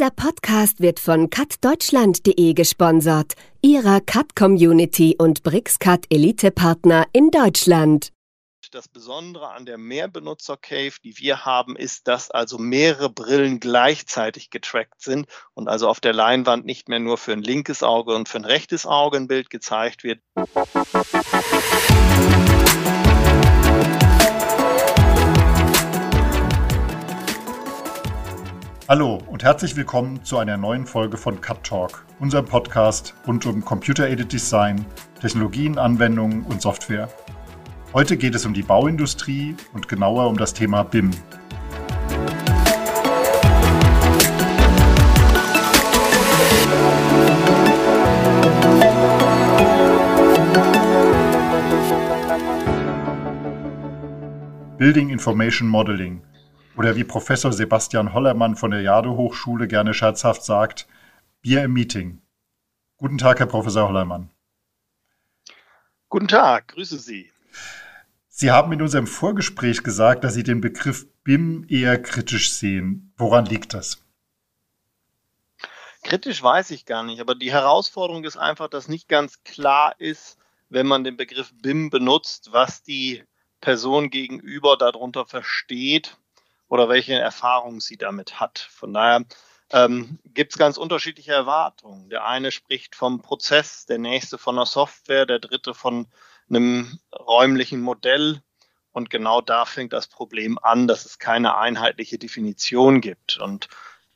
Dieser Podcast wird von cutdeutschland.de gesponsert, ihrer Cut-Community und BRICS-Cut Elite-Partner in Deutschland. Das Besondere an der Mehrbenutzer-Cave, die wir haben, ist, dass also mehrere Brillen gleichzeitig getrackt sind und also auf der Leinwand nicht mehr nur für ein linkes Auge und für ein rechtes Auge ein Bild gezeigt wird. Hallo und herzlich willkommen zu einer neuen Folge von Cut Talk, unserem Podcast rund um Computer-Aided Design, Technologien, Anwendungen und Software. Heute geht es um die Bauindustrie und genauer um das Thema BIM. Building Information Modeling oder wie Professor Sebastian Hollermann von der Jade Hochschule gerne scherzhaft sagt, Bier im Meeting. Guten Tag, Herr Professor Hollermann. Guten Tag, grüße Sie. Sie haben in unserem Vorgespräch gesagt, dass Sie den Begriff BIM eher kritisch sehen. Woran liegt das? Kritisch weiß ich gar nicht, aber die Herausforderung ist einfach, dass nicht ganz klar ist, wenn man den Begriff BIM benutzt, was die Person gegenüber darunter versteht oder welche Erfahrungen sie damit hat. Von daher ähm, gibt es ganz unterschiedliche Erwartungen. Der eine spricht vom Prozess, der nächste von der Software, der dritte von einem räumlichen Modell. Und genau da fängt das Problem an, dass es keine einheitliche Definition gibt. Und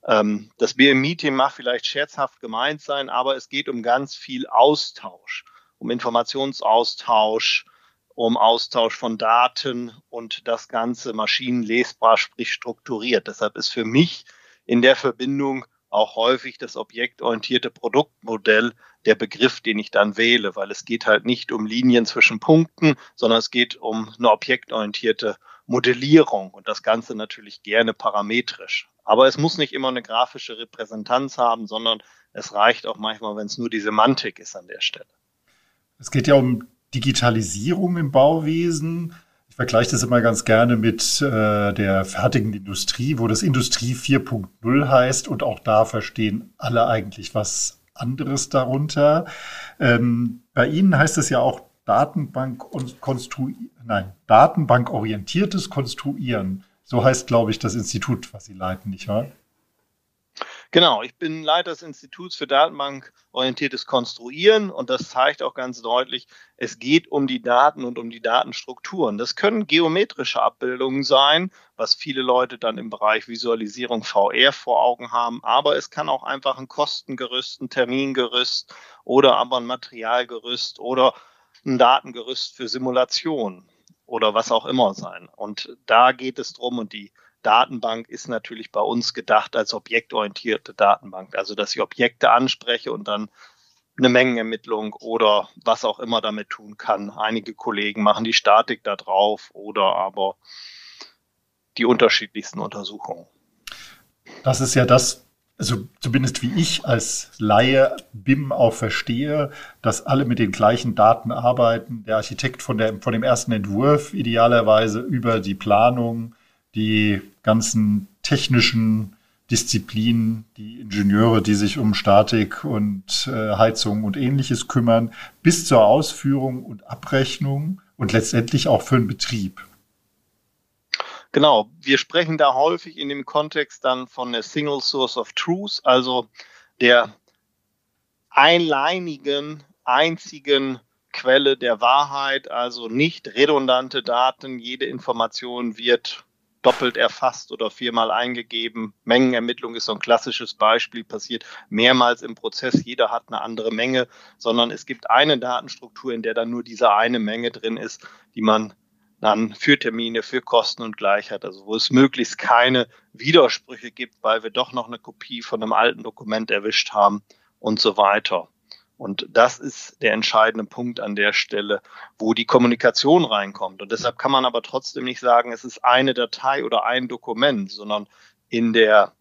ähm, das BMI-Team mag vielleicht scherzhaft gemeint sein, aber es geht um ganz viel Austausch, um Informationsaustausch, um Austausch von Daten und das Ganze maschinenlesbar, sprich strukturiert. Deshalb ist für mich in der Verbindung auch häufig das objektorientierte Produktmodell der Begriff, den ich dann wähle, weil es geht halt nicht um Linien zwischen Punkten, sondern es geht um eine objektorientierte Modellierung und das Ganze natürlich gerne parametrisch. Aber es muss nicht immer eine grafische Repräsentanz haben, sondern es reicht auch manchmal, wenn es nur die Semantik ist an der Stelle. Es geht ja um Digitalisierung im Bauwesen. Ich vergleiche das immer ganz gerne mit äh, der fertigen Industrie, wo das Industrie 4.0 heißt und auch da verstehen alle eigentlich was anderes darunter. Ähm, bei Ihnen heißt es ja auch Datenbank und konstruieren, nein, Datenbankorientiertes Konstruieren. So heißt, glaube ich, das Institut, was Sie leiten, nicht wahr? Genau, ich bin Leiter des Instituts für Datenbankorientiertes Konstruieren und das zeigt auch ganz deutlich, es geht um die Daten und um die Datenstrukturen. Das können geometrische Abbildungen sein, was viele Leute dann im Bereich Visualisierung VR vor Augen haben, aber es kann auch einfach ein Kostengerüst, ein Termingerüst oder aber ein Materialgerüst oder ein Datengerüst für Simulation oder was auch immer sein. Und da geht es drum und die Datenbank ist natürlich bei uns gedacht als objektorientierte Datenbank. Also, dass ich Objekte anspreche und dann eine Mengenermittlung oder was auch immer damit tun kann. Einige Kollegen machen die Statik da drauf oder aber die unterschiedlichsten Untersuchungen. Das ist ja das, also zumindest wie ich als Laie BIM auch verstehe, dass alle mit den gleichen Daten arbeiten. Der Architekt von, der, von dem ersten Entwurf idealerweise über die Planung, die ganzen technischen Disziplinen, die Ingenieure, die sich um Statik und äh, Heizung und ähnliches kümmern, bis zur Ausführung und Abrechnung und letztendlich auch für den Betrieb. Genau, wir sprechen da häufig in dem Kontext dann von der Single Source of Truth, also der einleinigen, einzigen Quelle der Wahrheit, also nicht redundante Daten. Jede Information wird doppelt erfasst oder viermal eingegeben. Mengenermittlung ist so ein klassisches Beispiel, passiert mehrmals im Prozess. Jeder hat eine andere Menge, sondern es gibt eine Datenstruktur, in der dann nur diese eine Menge drin ist, die man dann für Termine, für Kosten und Gleichheit, also wo es möglichst keine Widersprüche gibt, weil wir doch noch eine Kopie von einem alten Dokument erwischt haben und so weiter. Und das ist der entscheidende Punkt an der Stelle, wo die Kommunikation reinkommt. Und deshalb kann man aber trotzdem nicht sagen, es ist eine Datei oder ein Dokument, sondern in der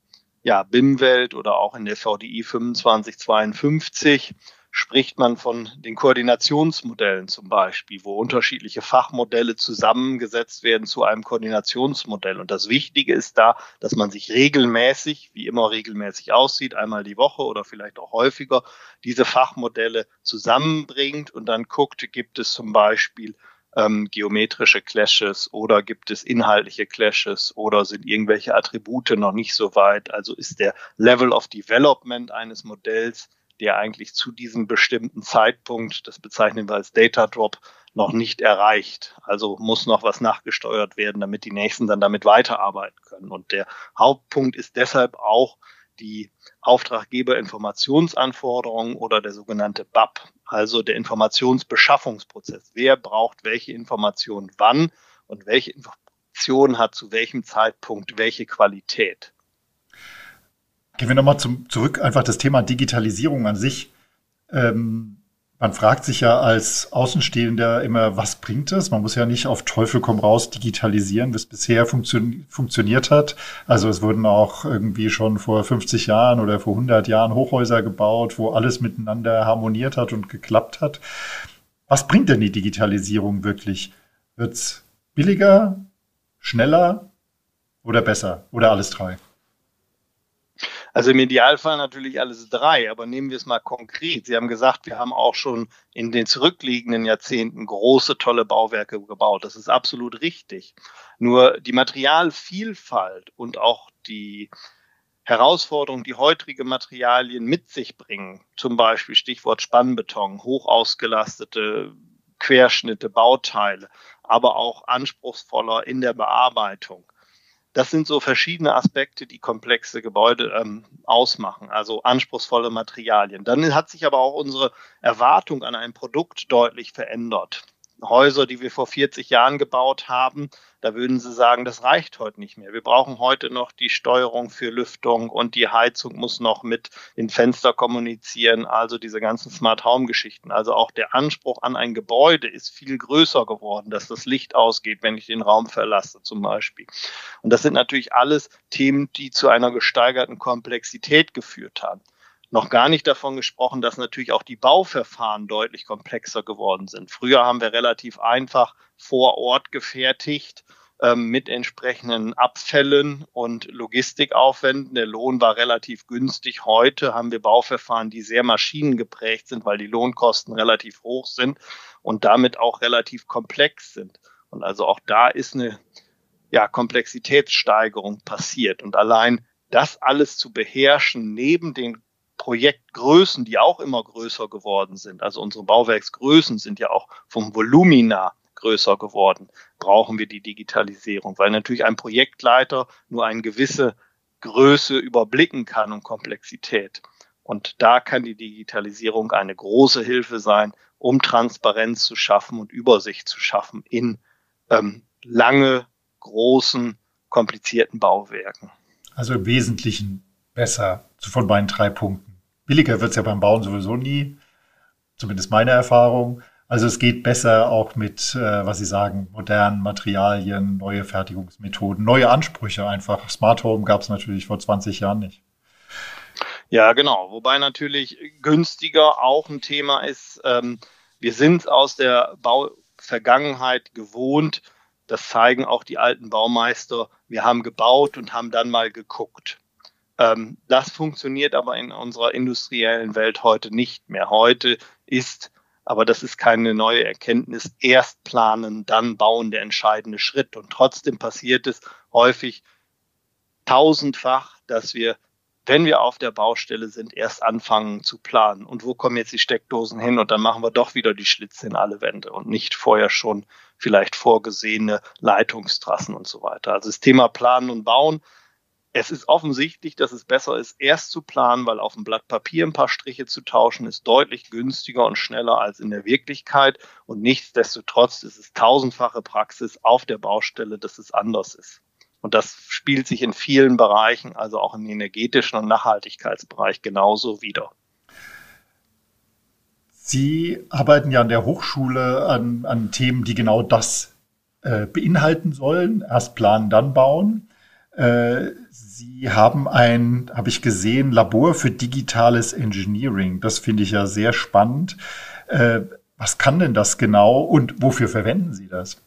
ja, BIM-Welt oder auch in der VDI 2552 spricht man von den Koordinationsmodellen zum Beispiel, wo unterschiedliche Fachmodelle zusammengesetzt werden zu einem Koordinationsmodell. Und das Wichtige ist da, dass man sich regelmäßig, wie immer regelmäßig aussieht, einmal die Woche oder vielleicht auch häufiger, diese Fachmodelle zusammenbringt und dann guckt, gibt es zum Beispiel ähm, geometrische Clashes oder gibt es inhaltliche Clashes oder sind irgendwelche Attribute noch nicht so weit? Also ist der Level of Development eines Modells der eigentlich zu diesem bestimmten Zeitpunkt, das bezeichnen wir als Data Drop, noch nicht erreicht. Also muss noch was nachgesteuert werden, damit die Nächsten dann damit weiterarbeiten können. Und der Hauptpunkt ist deshalb auch die Auftraggeberinformationsanforderungen oder der sogenannte BAP, also der Informationsbeschaffungsprozess. Wer braucht welche Informationen wann und welche Information hat zu welchem Zeitpunkt welche Qualität. Gehen wir nochmal zurück, einfach das Thema Digitalisierung an sich. Ähm, man fragt sich ja als Außenstehender immer, was bringt es? Man muss ja nicht auf Teufel komm raus digitalisieren, es bisher funktio funktioniert hat. Also es wurden auch irgendwie schon vor 50 Jahren oder vor 100 Jahren Hochhäuser gebaut, wo alles miteinander harmoniert hat und geklappt hat. Was bringt denn die Digitalisierung wirklich? Wird's billiger, schneller oder besser oder alles drei? Also im Idealfall natürlich alles drei, aber nehmen wir es mal konkret. Sie haben gesagt, wir haben auch schon in den zurückliegenden Jahrzehnten große, tolle Bauwerke gebaut. Das ist absolut richtig. Nur die Materialvielfalt und auch die Herausforderungen, die heutige Materialien mit sich bringen, zum Beispiel Stichwort Spannbeton, hoch ausgelastete Querschnitte, Bauteile, aber auch anspruchsvoller in der Bearbeitung das sind so verschiedene Aspekte, die komplexe Gebäude ähm, ausmachen, also anspruchsvolle Materialien. Dann hat sich aber auch unsere Erwartung an ein Produkt deutlich verändert. Häuser, die wir vor 40 Jahren gebaut haben, da würden Sie sagen, das reicht heute nicht mehr. Wir brauchen heute noch die Steuerung für Lüftung und die Heizung muss noch mit den Fenster kommunizieren, also diese ganzen Smart Home Geschichten. Also auch der Anspruch an ein Gebäude ist viel größer geworden, dass das Licht ausgeht, wenn ich den Raum verlasse zum Beispiel. Und das sind natürlich alles Themen, die zu einer gesteigerten Komplexität geführt haben. Noch gar nicht davon gesprochen, dass natürlich auch die Bauverfahren deutlich komplexer geworden sind. Früher haben wir relativ einfach vor Ort gefertigt ähm, mit entsprechenden Abfällen und Logistikaufwänden. Der Lohn war relativ günstig. Heute haben wir Bauverfahren, die sehr maschinengeprägt sind, weil die Lohnkosten relativ hoch sind und damit auch relativ komplex sind. Und also auch da ist eine ja, Komplexitätssteigerung passiert. Und allein das alles zu beherrschen, neben den Projektgrößen, die auch immer größer geworden sind, also unsere Bauwerksgrößen sind ja auch vom Volumina größer geworden, brauchen wir die Digitalisierung, weil natürlich ein Projektleiter nur eine gewisse Größe überblicken kann und Komplexität. Und da kann die Digitalisierung eine große Hilfe sein, um Transparenz zu schaffen und Übersicht zu schaffen in ähm, lange, großen, komplizierten Bauwerken. Also im Wesentlichen besser von meinen drei Punkten. Billiger wird es ja beim Bauen sowieso nie, zumindest meine Erfahrung. Also es geht besser auch mit, äh, was Sie sagen, modernen Materialien, neue Fertigungsmethoden, neue Ansprüche einfach. Smart Home gab es natürlich vor 20 Jahren nicht. Ja, genau. Wobei natürlich günstiger auch ein Thema ist. Ähm, wir sind aus der Bauvergangenheit gewohnt. Das zeigen auch die alten Baumeister. Wir haben gebaut und haben dann mal geguckt. Ähm, das funktioniert aber in unserer industriellen Welt heute nicht mehr. Heute ist, aber das ist keine neue Erkenntnis, erst planen, dann bauen der entscheidende Schritt. Und trotzdem passiert es häufig tausendfach, dass wir, wenn wir auf der Baustelle sind, erst anfangen zu planen. Und wo kommen jetzt die Steckdosen hin? Und dann machen wir doch wieder die Schlitze in alle Wände und nicht vorher schon vielleicht vorgesehene Leitungstrassen und so weiter. Also das Thema Planen und Bauen es ist offensichtlich, dass es besser ist, erst zu planen, weil auf dem Blatt Papier ein paar Striche zu tauschen ist deutlich günstiger und schneller als in der Wirklichkeit. Und nichtsdestotrotz ist es tausendfache Praxis auf der Baustelle, dass es anders ist. Und das spielt sich in vielen Bereichen, also auch im energetischen und Nachhaltigkeitsbereich genauso wieder. Sie arbeiten ja an der Hochschule an, an Themen, die genau das äh, beinhalten sollen. Erst planen, dann bauen. Äh, Sie haben ein, habe ich gesehen, Labor für digitales Engineering. Das finde ich ja sehr spannend. Äh, was kann denn das genau und wofür verwenden Sie das?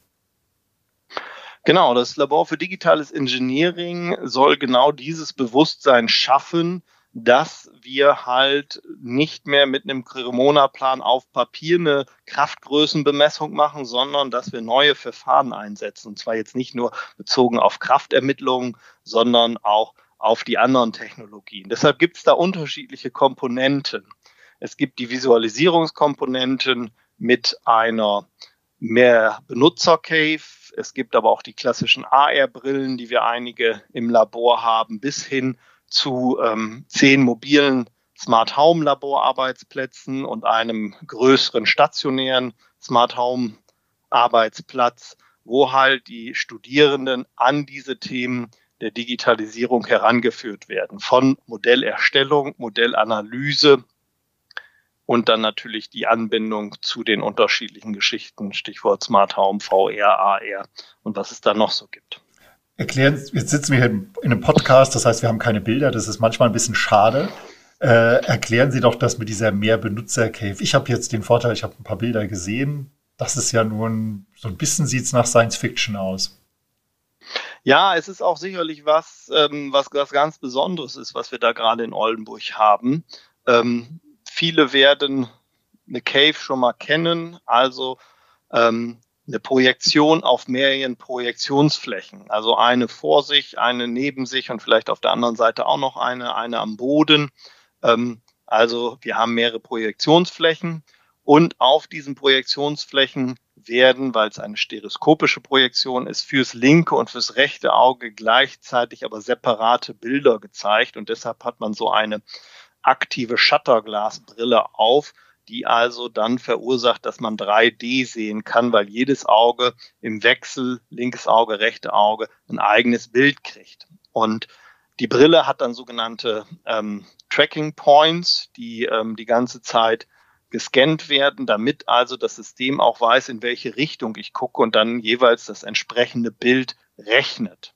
Genau, das Labor für digitales Engineering soll genau dieses Bewusstsein schaffen, dass wir halt nicht mehr mit einem Cremona-Plan auf Papier eine Kraftgrößenbemessung machen, sondern dass wir neue Verfahren einsetzen. Und zwar jetzt nicht nur bezogen auf Kraftermittlungen, sondern auch auf die anderen Technologien. Deshalb gibt es da unterschiedliche Komponenten. Es gibt die Visualisierungskomponenten mit einer mehr Benutzer-Cave. Es gibt aber auch die klassischen AR-Brillen, die wir einige im Labor haben, bis hin zu ähm, zehn mobilen Smart Home Laborarbeitsplätzen und einem größeren stationären Smart Home Arbeitsplatz, wo halt die Studierenden an diese Themen der Digitalisierung herangeführt werden. Von Modellerstellung, Modellanalyse und dann natürlich die Anbindung zu den unterschiedlichen Geschichten, Stichwort Smart Home, VR, AR und was es da noch so gibt erklären, jetzt sitzen wir hier in einem Podcast, das heißt, wir haben keine Bilder, das ist manchmal ein bisschen schade. Äh, erklären Sie doch das mit dieser Mehr-Benutzer-Cave. Ich habe jetzt den Vorteil, ich habe ein paar Bilder gesehen. Das ist ja nun, so ein bisschen sieht es nach Science Fiction aus. Ja, es ist auch sicherlich was, ähm, was, was ganz Besonderes ist, was wir da gerade in Oldenburg haben. Ähm, viele werden eine Cave schon mal kennen, also ähm, eine Projektion auf mehreren Projektionsflächen. Also eine vor sich, eine neben sich und vielleicht auf der anderen Seite auch noch eine, eine am Boden. Ähm, also wir haben mehrere Projektionsflächen und auf diesen Projektionsflächen werden, weil es eine stereoskopische Projektion ist, fürs linke und fürs rechte Auge gleichzeitig aber separate Bilder gezeigt und deshalb hat man so eine aktive Shutterglasbrille auf, die also dann verursacht, dass man 3D sehen kann, weil jedes Auge im Wechsel, linkes Auge, rechte Auge, ein eigenes Bild kriegt. Und die Brille hat dann sogenannte ähm, Tracking Points, die ähm, die ganze Zeit gescannt werden, damit also das System auch weiß, in welche Richtung ich gucke und dann jeweils das entsprechende Bild rechnet.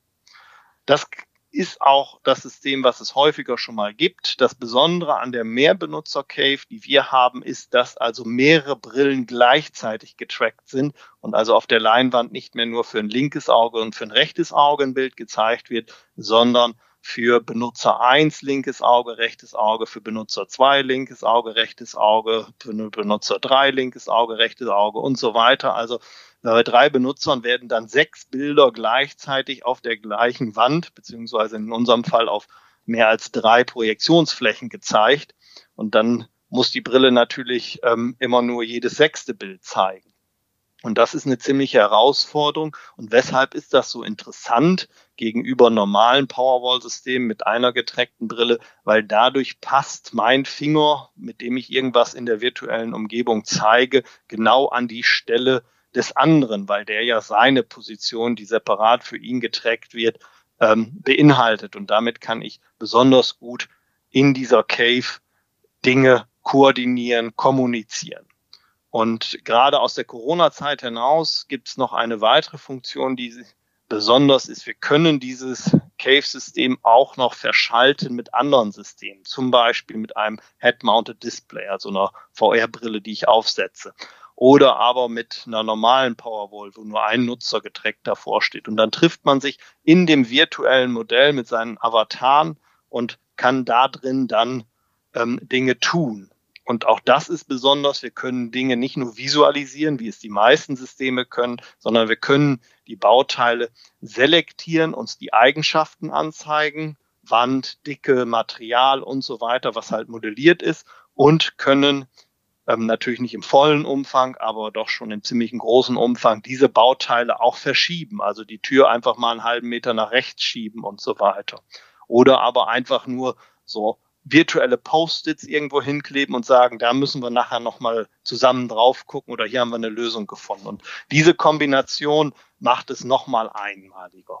Das ist auch das System, was es häufiger schon mal gibt. Das Besondere an der Mehrbenutzer-Cave, die wir haben, ist, dass also mehrere Brillen gleichzeitig getrackt sind und also auf der Leinwand nicht mehr nur für ein linkes Auge und für ein rechtes Auge ein Bild gezeigt wird, sondern für Benutzer 1 linkes Auge, rechtes Auge, für Benutzer 2 linkes Auge, rechtes Auge, für Benutzer 3 linkes Auge, rechtes Auge und so weiter. Also bei drei Benutzern werden dann sechs Bilder gleichzeitig auf der gleichen Wand, beziehungsweise in unserem Fall auf mehr als drei Projektionsflächen gezeigt. Und dann muss die Brille natürlich ähm, immer nur jedes sechste Bild zeigen. Und das ist eine ziemliche Herausforderung. Und weshalb ist das so interessant gegenüber normalen Powerwall-Systemen mit einer getrackten Brille? Weil dadurch passt mein Finger, mit dem ich irgendwas in der virtuellen Umgebung zeige, genau an die Stelle, des anderen, weil der ja seine Position, die separat für ihn getrackt wird, ähm, beinhaltet. Und damit kann ich besonders gut in dieser Cave Dinge koordinieren, kommunizieren. Und gerade aus der Corona-Zeit hinaus gibt es noch eine weitere Funktion, die besonders ist. Wir können dieses Cave-System auch noch verschalten mit anderen Systemen, zum Beispiel mit einem Head-Mounted Display, also einer VR-Brille, die ich aufsetze oder aber mit einer normalen Powerwall, wo nur ein Nutzer getrackt davor steht. Und dann trifft man sich in dem virtuellen Modell mit seinen Avataren und kann da drin dann ähm, Dinge tun. Und auch das ist besonders. Wir können Dinge nicht nur visualisieren, wie es die meisten Systeme können, sondern wir können die Bauteile selektieren, uns die Eigenschaften anzeigen, Wand, Dicke, Material und so weiter, was halt modelliert ist und können ähm, natürlich nicht im vollen Umfang, aber doch schon im ziemlichen großen Umfang diese Bauteile auch verschieben. Also die Tür einfach mal einen halben Meter nach rechts schieben und so weiter. Oder aber einfach nur so virtuelle Post-its irgendwo hinkleben und sagen, da müssen wir nachher nochmal zusammen drauf gucken oder hier haben wir eine Lösung gefunden. Und diese Kombination macht es nochmal einmaliger.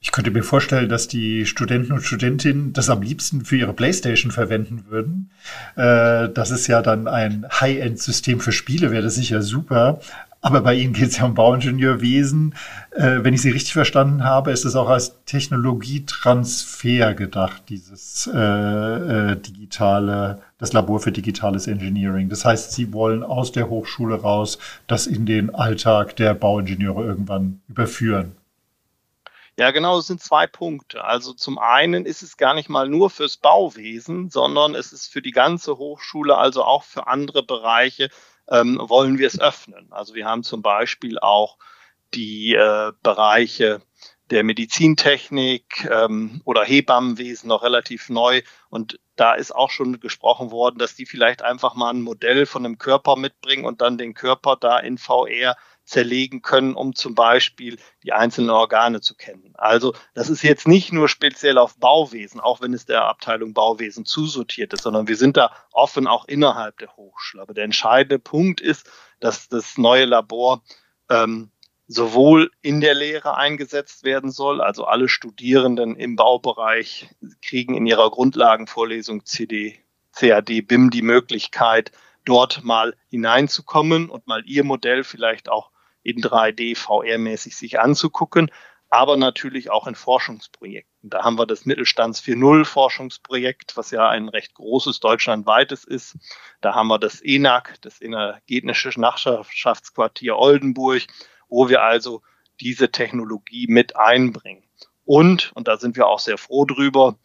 Ich könnte mir vorstellen, dass die Studenten und Studentinnen das am liebsten für ihre Playstation verwenden würden. Äh, das ist ja dann ein High-End-System für Spiele, wäre das sicher super. Aber bei Ihnen geht es ja um Bauingenieurwesen. Äh, wenn ich Sie richtig verstanden habe, ist es auch als Technologietransfer gedacht, dieses äh, äh, digitale, das Labor für digitales Engineering. Das heißt, Sie wollen aus der Hochschule raus das in den Alltag der Bauingenieure irgendwann überführen. Ja, genau, es sind zwei Punkte. Also zum einen ist es gar nicht mal nur fürs Bauwesen, sondern es ist für die ganze Hochschule, also auch für andere Bereiche, ähm, wollen wir es öffnen. Also wir haben zum Beispiel auch die äh, Bereiche der Medizintechnik ähm, oder Hebammenwesen noch relativ neu. Und da ist auch schon gesprochen worden, dass die vielleicht einfach mal ein Modell von einem Körper mitbringen und dann den Körper da in VR zerlegen können, um zum Beispiel die einzelnen Organe zu kennen. Also das ist jetzt nicht nur speziell auf Bauwesen, auch wenn es der Abteilung Bauwesen zusortiert ist, sondern wir sind da offen auch innerhalb der Hochschule. Aber der entscheidende Punkt ist, dass das neue Labor ähm, sowohl in der Lehre eingesetzt werden soll, also alle Studierenden im Baubereich kriegen in ihrer Grundlagenvorlesung CD, CAD, BIM die Möglichkeit, dort mal hineinzukommen und mal ihr Modell vielleicht auch in 3D VR-mäßig sich anzugucken, aber natürlich auch in Forschungsprojekten. Da haben wir das Mittelstands 4.0 Forschungsprojekt, was ja ein recht großes deutschlandweites ist. Da haben wir das ENAC, das Energetische Nachbarschaftsquartier Oldenburg, wo wir also diese Technologie mit einbringen. Und, und da sind wir auch sehr froh drüber,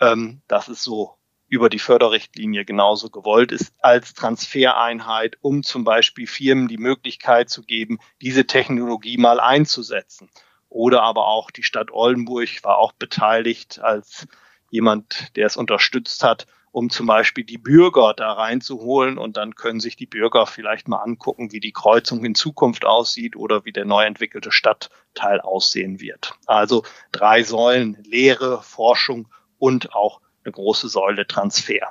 ähm, dass es so über die Förderrichtlinie genauso gewollt ist als Transfereinheit, um zum Beispiel Firmen die Möglichkeit zu geben, diese Technologie mal einzusetzen. Oder aber auch die Stadt Oldenburg war auch beteiligt als jemand, der es unterstützt hat, um zum Beispiel die Bürger da reinzuholen und dann können sich die Bürger vielleicht mal angucken, wie die Kreuzung in Zukunft aussieht oder wie der neu entwickelte Stadtteil aussehen wird. Also drei Säulen, Lehre, Forschung und auch eine große Säule Transfer.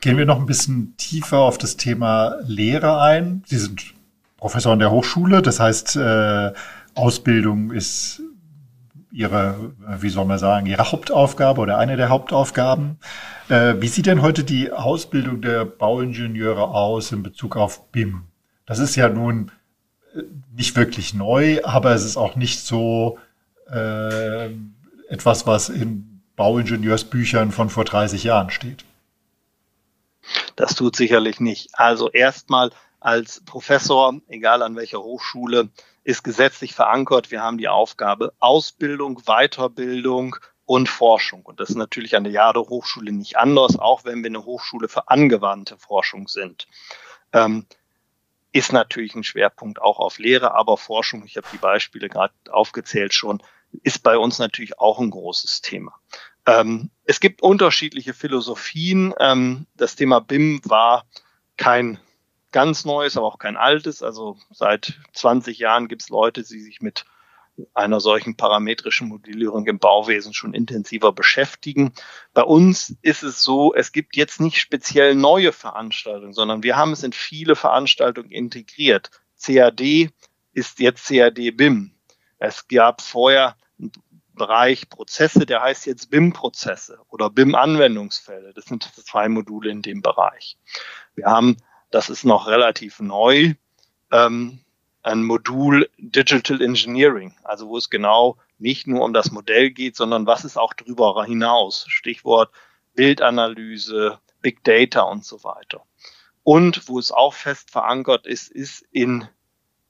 Gehen wir noch ein bisschen tiefer auf das Thema Lehre ein. Sie sind Professor an der Hochschule, das heißt, äh, Ausbildung ist Ihre, wie soll man sagen, Ihre Hauptaufgabe oder eine der Hauptaufgaben. Äh, wie sieht denn heute die Ausbildung der Bauingenieure aus in Bezug auf BIM? Das ist ja nun äh, nicht wirklich neu, aber es ist auch nicht so äh, etwas, was in Bauingenieursbüchern von vor 30 Jahren steht. Das tut sicherlich nicht. Also erstmal als Professor, egal an welcher Hochschule, ist gesetzlich verankert. Wir haben die Aufgabe Ausbildung, Weiterbildung und Forschung. Und das ist natürlich an der Jade Hochschule nicht anders, auch wenn wir eine Hochschule für angewandte Forschung sind. Ähm, ist natürlich ein Schwerpunkt auch auf Lehre, aber Forschung, ich habe die Beispiele gerade aufgezählt schon, ist bei uns natürlich auch ein großes Thema. Ähm, es gibt unterschiedliche Philosophien. Ähm, das Thema BIM war kein ganz neues, aber auch kein altes. Also seit 20 Jahren gibt es Leute, die sich mit einer solchen parametrischen Modellierung im Bauwesen schon intensiver beschäftigen. Bei uns ist es so, es gibt jetzt nicht speziell neue Veranstaltungen, sondern wir haben es in viele Veranstaltungen integriert. CAD ist jetzt CAD BIM. Es gab vorher Bereich Prozesse, der heißt jetzt BIM-Prozesse oder BIM-Anwendungsfälle. Das sind zwei Module in dem Bereich. Wir haben, das ist noch relativ neu, ähm, ein Modul Digital Engineering, also wo es genau nicht nur um das Modell geht, sondern was ist auch darüber hinaus. Stichwort Bildanalyse, Big Data und so weiter. Und wo es auch fest verankert ist, ist in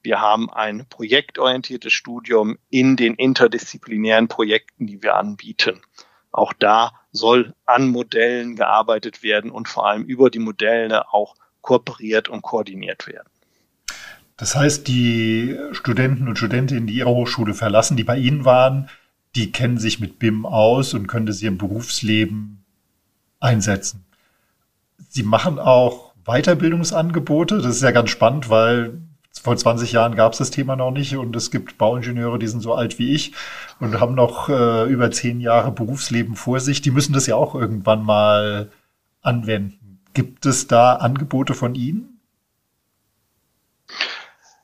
wir haben ein projektorientiertes Studium in den interdisziplinären Projekten, die wir anbieten. Auch da soll an Modellen gearbeitet werden und vor allem über die Modelle auch kooperiert und koordiniert werden. Das heißt, die Studenten und Studentinnen, die Ihre Hochschule verlassen, die bei Ihnen waren, die kennen sich mit BIM aus und können das im Berufsleben einsetzen. Sie machen auch Weiterbildungsangebote. Das ist ja ganz spannend, weil vor 20 Jahren gab es das Thema noch nicht und es gibt Bauingenieure, die sind so alt wie ich und haben noch äh, über zehn Jahre Berufsleben vor sich. Die müssen das ja auch irgendwann mal anwenden. Gibt es da Angebote von Ihnen?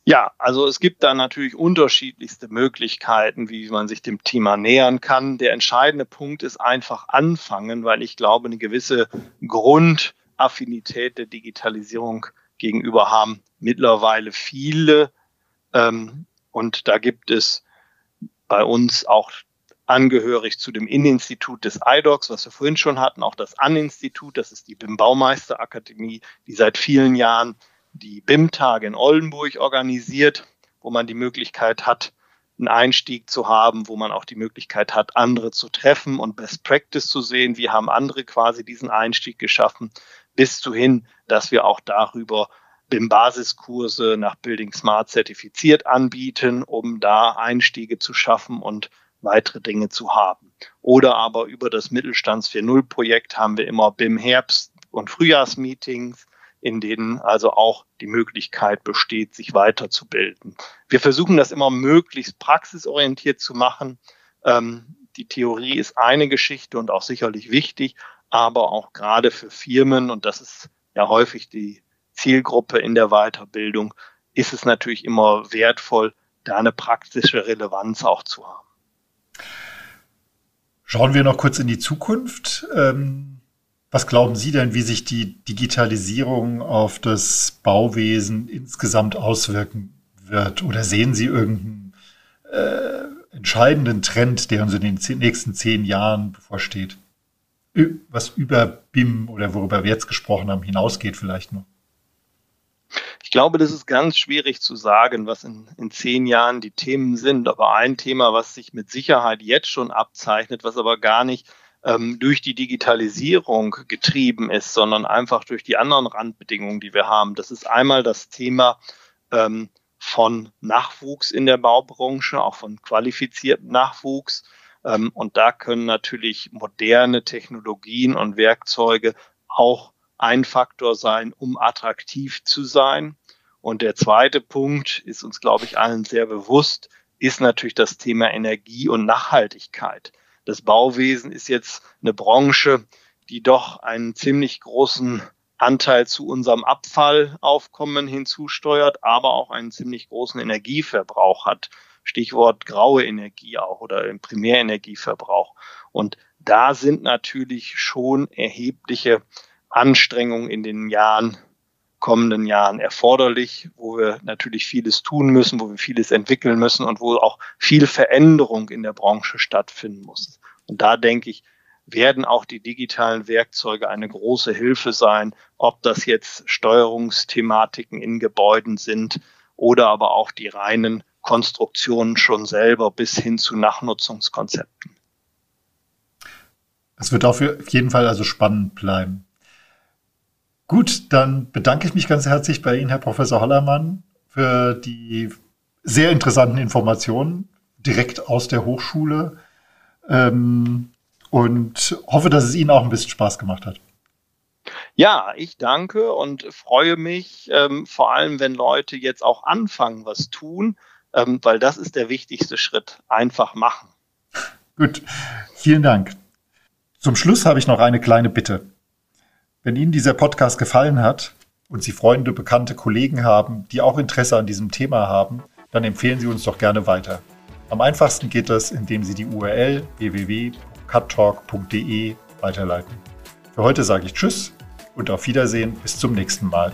Ja, also es gibt da natürlich unterschiedlichste Möglichkeiten, wie man sich dem Thema nähern kann. Der entscheidende Punkt ist einfach anfangen, weil ich glaube, eine gewisse Grundaffinität der Digitalisierung gegenüber haben mittlerweile viele. Ähm, und da gibt es bei uns auch angehörig zu dem Inninstitut des IDOCs, was wir vorhin schon hatten, auch das An-Institut, das ist die BIM-Baumeisterakademie, die seit vielen Jahren die BIM-Tage in Oldenburg organisiert, wo man die Möglichkeit hat, einen Einstieg zu haben, wo man auch die Möglichkeit hat, andere zu treffen und Best Practice zu sehen. Wie haben andere quasi diesen Einstieg geschaffen, bis zu hin, dass wir auch darüber BIM-Basiskurse nach Building Smart zertifiziert anbieten, um da Einstiege zu schaffen und weitere Dinge zu haben. Oder aber über das Mittelstands 4.0 Projekt haben wir immer BIM Herbst- und Frühjahrsmeetings, in denen also auch die Möglichkeit besteht, sich weiterzubilden. Wir versuchen das immer möglichst praxisorientiert zu machen. Ähm, die Theorie ist eine Geschichte und auch sicherlich wichtig, aber auch gerade für Firmen, und das ist ja häufig die Zielgruppe in der Weiterbildung, ist es natürlich immer wertvoll, da eine praktische Relevanz auch zu haben. Schauen wir noch kurz in die Zukunft. Ähm, was glauben Sie denn, wie sich die Digitalisierung auf das Bauwesen insgesamt auswirken wird? Oder sehen Sie irgendeinen äh, entscheidenden Trend, der uns in den nächsten zehn Jahren bevorsteht? Was über BIM oder worüber wir jetzt gesprochen haben, hinausgeht vielleicht noch? glaube, das ist ganz schwierig zu sagen, was in, in zehn Jahren die Themen sind. Aber ein Thema, was sich mit Sicherheit jetzt schon abzeichnet, was aber gar nicht ähm, durch die Digitalisierung getrieben ist, sondern einfach durch die anderen Randbedingungen, die wir haben. Das ist einmal das Thema ähm, von Nachwuchs in der Baubranche, auch von qualifiziertem Nachwuchs. Ähm, und da können natürlich moderne Technologien und Werkzeuge auch ein Faktor sein, um attraktiv zu sein. Und der zweite Punkt ist uns, glaube ich, allen sehr bewusst, ist natürlich das Thema Energie und Nachhaltigkeit. Das Bauwesen ist jetzt eine Branche, die doch einen ziemlich großen Anteil zu unserem Abfallaufkommen hinzusteuert, aber auch einen ziemlich großen Energieverbrauch hat. Stichwort graue Energie auch oder im Primärenergieverbrauch. Und da sind natürlich schon erhebliche Anstrengungen in den Jahren kommenden Jahren erforderlich, wo wir natürlich vieles tun müssen, wo wir vieles entwickeln müssen und wo auch viel Veränderung in der Branche stattfinden muss. Und da denke ich, werden auch die digitalen Werkzeuge eine große Hilfe sein, ob das jetzt Steuerungsthematiken in Gebäuden sind oder aber auch die reinen Konstruktionen schon selber bis hin zu Nachnutzungskonzepten. Es wird auf jeden Fall also spannend bleiben. Gut, dann bedanke ich mich ganz herzlich bei Ihnen, Herr Professor Hollermann, für die sehr interessanten Informationen direkt aus der Hochschule ähm, und hoffe, dass es Ihnen auch ein bisschen Spaß gemacht hat. Ja, ich danke und freue mich, ähm, vor allem wenn Leute jetzt auch anfangen, was tun, ähm, weil das ist der wichtigste Schritt. Einfach machen. Gut, vielen Dank. Zum Schluss habe ich noch eine kleine Bitte. Wenn Ihnen dieser Podcast gefallen hat und Sie Freunde, bekannte Kollegen haben, die auch Interesse an diesem Thema haben, dann empfehlen Sie uns doch gerne weiter. Am einfachsten geht das, indem Sie die URL www.cuttalk.de weiterleiten. Für heute sage ich Tschüss und auf Wiedersehen bis zum nächsten Mal.